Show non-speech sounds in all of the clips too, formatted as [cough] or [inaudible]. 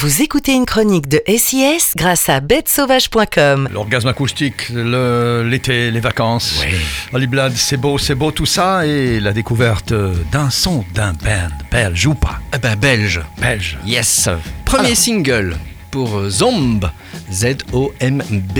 Vous écoutez une chronique de SIS grâce à bêtesauvage.com. L'orgasme acoustique, le- l'été, les vacances. Holly Blood, c'est beau, c'est beau tout ça. Et la découverte d'un son d'un band belge ou pas? Ah ben belge. Belge. Yes. Premier Alors. single pour euh, Zomb. Z-O-M-B.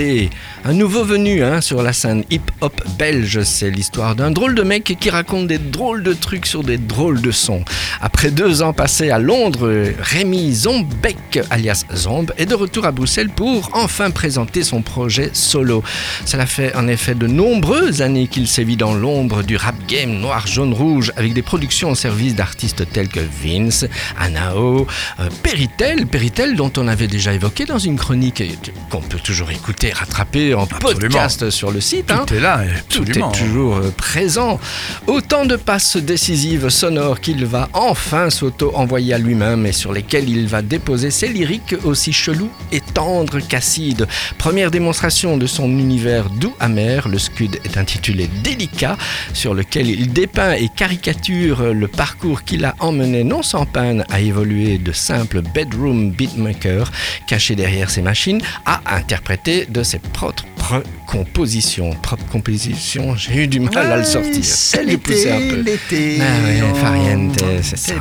Un nouveau venu hein, sur la scène hip-hop belge. C'est l'histoire d'un drôle de mec qui raconte des drôles de trucs sur des drôles de sons. Après deux ans passés à Londres, Rémi Zombeck, alias Zomb, est de retour à Bruxelles pour enfin présenter son projet solo. Cela fait en effet de nombreuses années qu'il sévit dans l'ombre du rap game noir, jaune, rouge, avec des productions au service d'artistes tels que Vince, Anao, euh, Peritel, Peritel dont on avait déjà évoqué dans une chronique qu'on peut toujours écouter, rattraper en Absolument. podcast sur le site. hein. Tout est là, Tout absolument. est toujours euh, présent. Autant de passes décisives sonores qu'il va enfin s'auto-envoyer à lui-même et sur lesquelles il va déposer ses lyriques aussi chelous et tendres qu'acides. Première démonstration de son univers doux amer, le Scud est intitulé Délicat, sur lequel il dépeint et caricature le parcours qu'il a emmené non sans peine à évoluer de simple bedroom beatmaker caché derrière ses machines à interpréter de ses propres compositions. Propres compositions, j'ai eu du mal à le sortir. C'est poussé un l'été, peu. l'été. Ah ouais, c'est ça.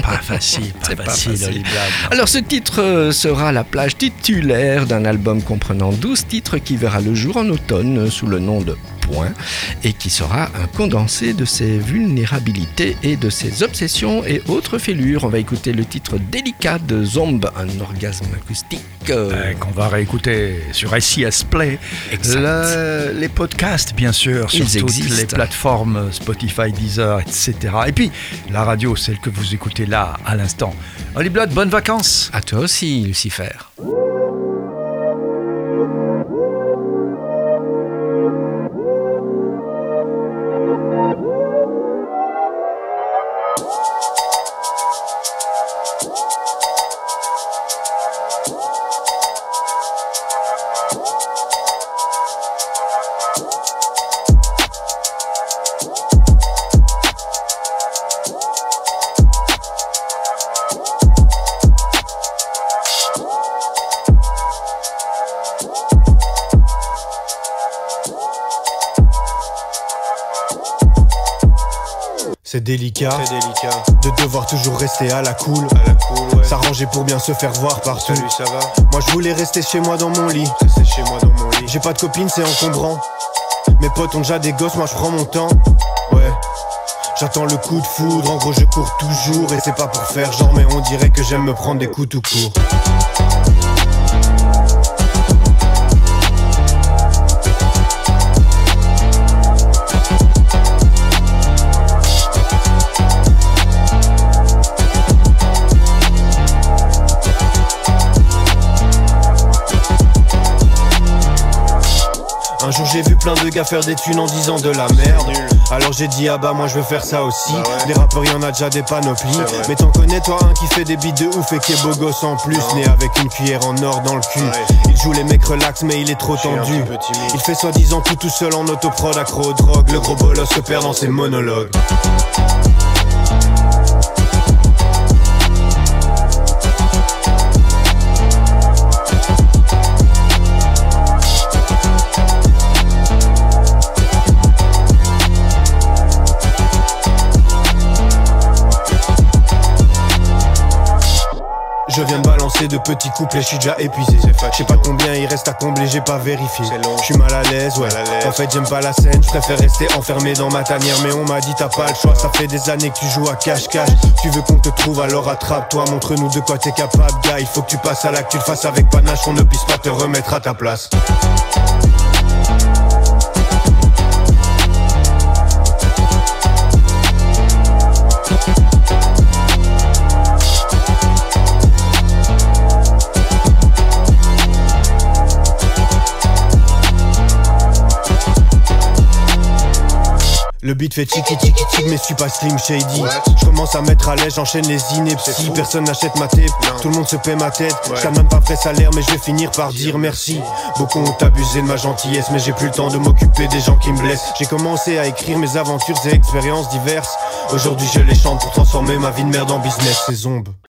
pas, facile, pas [laughs] C'est pas facile, facile. Holly Blood. Alors ce titre euh, sera la plage titulaire d'un album comprenant 12 titres qui verra le jour en automne sous le nom de Point et qui sera un condensé de ses vulnérabilités et de ses obsessions et autres fêlures. On va écouter le titre délicat de Zomb, un orgasme acoustique. euh, Euh, qu'on va réécouter sur SIS Play. Exact. Le- les podcasts, bien sûr, sur Ils toutes existent. les plateformes Spotify, Deezer, etc. Et puis, la radio, celle que vous écoutez là, à l'instant. Holly Blood, bonnes vacances À toi aussi, Lucifer. C'est délicat, Très délicat. de devoir toujours rester à la cool. À la cool, ouais. S'arranger pour bien se faire voir partout. Salut, ça va Moi je voulais rester chez moi dans mon lit. Chez moi dans mon lit. J'ai pas de copine, c'est encombrant. Mes potes ont déjà des gosses, moi je prends mon temps. Ouais. J'attends le coup de foudre, en gros je cours toujours et c'est pas pour faire genre mais on dirait que j'aime me prendre des coups tout court. Jour j'ai vu plein de gars faire des thunes en disant de la merde Alors j'ai dit ah bah moi je veux faire ça aussi Bah ouais. Des rappeurs y'en a déjà des panoplies. Mais t'en connais toi un qui fait des beats de ouf et qui est beau gosse en plus Non. Né avec une cuillère en or dans le cul Ouais. Il joue les mecs relax mais il est trop tendu. Il fait soi-disant tout tout seul en autoprod accro aux drogues Le gros bolos se perd dans ses monologues Je viens de balancer de petits couplets, je suis déjà épuisé. Je sais pas combien il reste à combler, j'ai pas vérifié. Je suis mal à l'aise, ouais. Mal à l'aise. En fait, j'aime pas la scène, je préfère rester enfermé dans ma tanière. Mais on m'a dit, t'as pas le choix, ça fait des années que tu joues à cache-cache. Tu veux qu'on te trouve, alors attrape-toi, montre-nous de quoi t'es capable, gars. Il faut que tu passes à l'acte, tu le fasses avec panache, on ne puisse pas te remettre à ta place. Le beat fait tiki tiki tiki mais je suis pas slim shady. Je commence à mettre à l'aise, j'enchaîne les inepties. Personne n'achète ma tape, Non. tout le monde se paie ma tête. Ouais. J't'ai même pas fait salaire mais je vais finir par dire merci. Beaucoup ont abusé de ma gentillesse mais j'ai plus le temps de m'occuper des gens qui me blessent. J'ai commencé à écrire mes aventures et expériences diverses. Aujourd'hui je les chante pour transformer ma vie de merde en business, c'est zombe